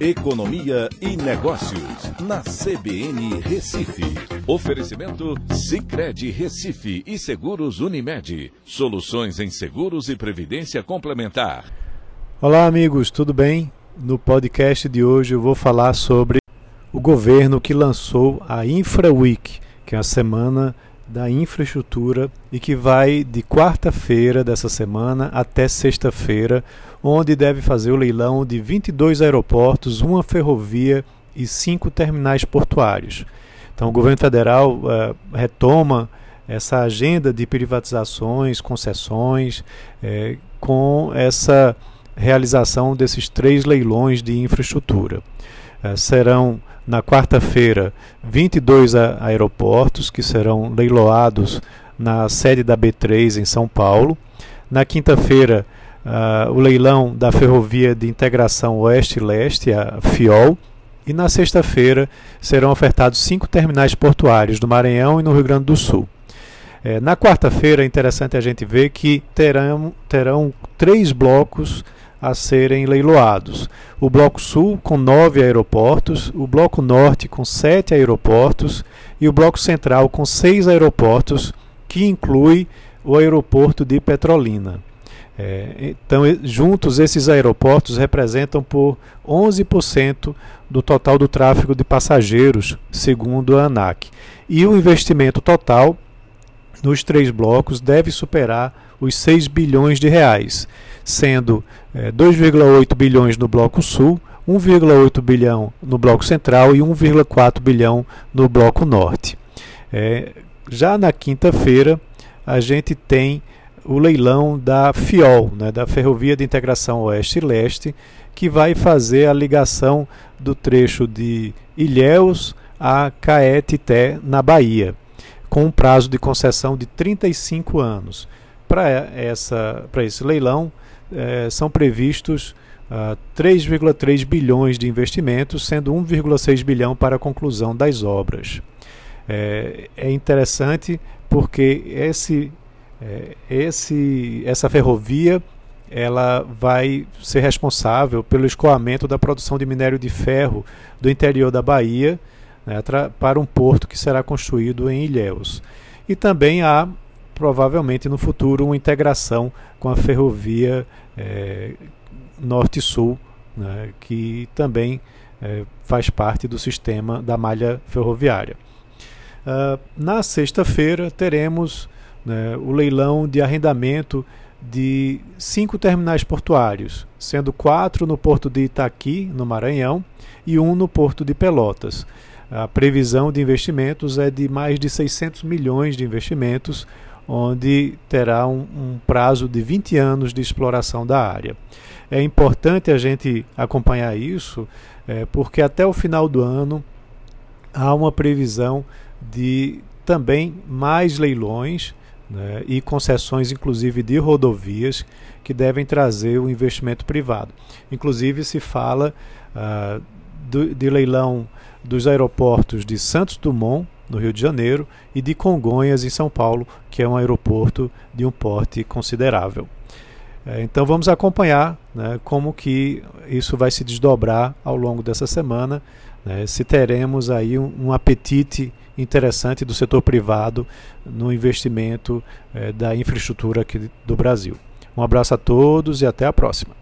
Economia e Negócios, na CBN Recife. Oferecimento Cicred Recife e Seguros Unimed. Soluções em seguros e previdência complementar. Olá, amigos, tudo bem? No podcast de hoje eu vou falar sobre o governo que lançou a Infra Week, que é a semana da infraestrutura e que vai de quarta-feira dessa semana até sexta-feira, onde deve fazer o leilão de 22 aeroportos, uma ferrovia e cinco terminais portuários. Então, o governo federal uh, retoma essa agenda de privatizações, concessões, eh, com essa realização desses três leilões de infraestrutura. Uh, serão na quarta-feira 22 aeroportos que serão leiloados na sede da B3 em São Paulo. Na quinta-feira, uh, o leilão da Ferrovia de Integração Oeste-Leste, a FIOL. E na sexta-feira serão ofertados cinco terminais portuários no Maranhão e no Rio Grande do Sul. É, na quarta-feira é interessante a gente ver que terão, terão três blocos a serem leiloados. O Bloco Sul com nove aeroportos, o Bloco Norte com sete aeroportos e o Bloco Central com seis aeroportos, que inclui o aeroporto de Petrolina. É, então, juntos, esses aeroportos representam por 11% do total do tráfego de passageiros, segundo a ANAC. E o investimento total nos três blocos deve superar os 6 bilhões de reais, sendo é, 2,8 bilhões no bloco sul, 1,8 bilhão no bloco central e 1,4 bilhão no bloco norte. É, já na quinta-feira, a gente tem o leilão da FIOL, né, da Ferrovia de Integração Oeste-Leste, que vai fazer a ligação do trecho de Ilhéus a Caetité, na Bahia com um prazo de concessão de 35 anos. Para esse leilão, é, são previstos uh, ah, 3,3 bilhões de investimentos, sendo 1,6 bilhão para a conclusão das obras. É, é interessante porque esse, é, esse, essa ferrovia ela vai ser responsável pelo escoamento da produção de minério de ferro do interior da Bahia né, para um porto que será construído em Ilhéus. E também há, provavelmente no futuro, uma integração com a ferrovia é, Norte-Sul, né, que também é, faz parte do sistema da malha ferroviária. Uh, na sexta-feira teremos né, o leilão de arrendamento de cinco terminais portuários, sendo quatro no porto de Itaqui, no Maranhão, e um no porto de Pelotas. A previsão de investimentos é de mais de 600 milhões de investimentos, onde terá um, um prazo de 20 anos de exploração da área. É importante a gente acompanhar isso, é, porque até o final do ano há uma previsão de também mais leilões né, e concessões, inclusive de rodovias, que devem trazer o investimento privado. Inclusive se fala do, de leilão dos aeroportos de Santos Dumont, no Rio de Janeiro, e de Congonhas, em São Paulo, que é um aeroporto de um porte considerável. É, então vamos acompanhar né, como que isso vai se desdobrar ao longo dessa semana, né, se teremos aí um, um, apetite interessante do setor privado no investimento é, da infraestrutura aqui do Brasil. Um abraço a todos e até a próxima.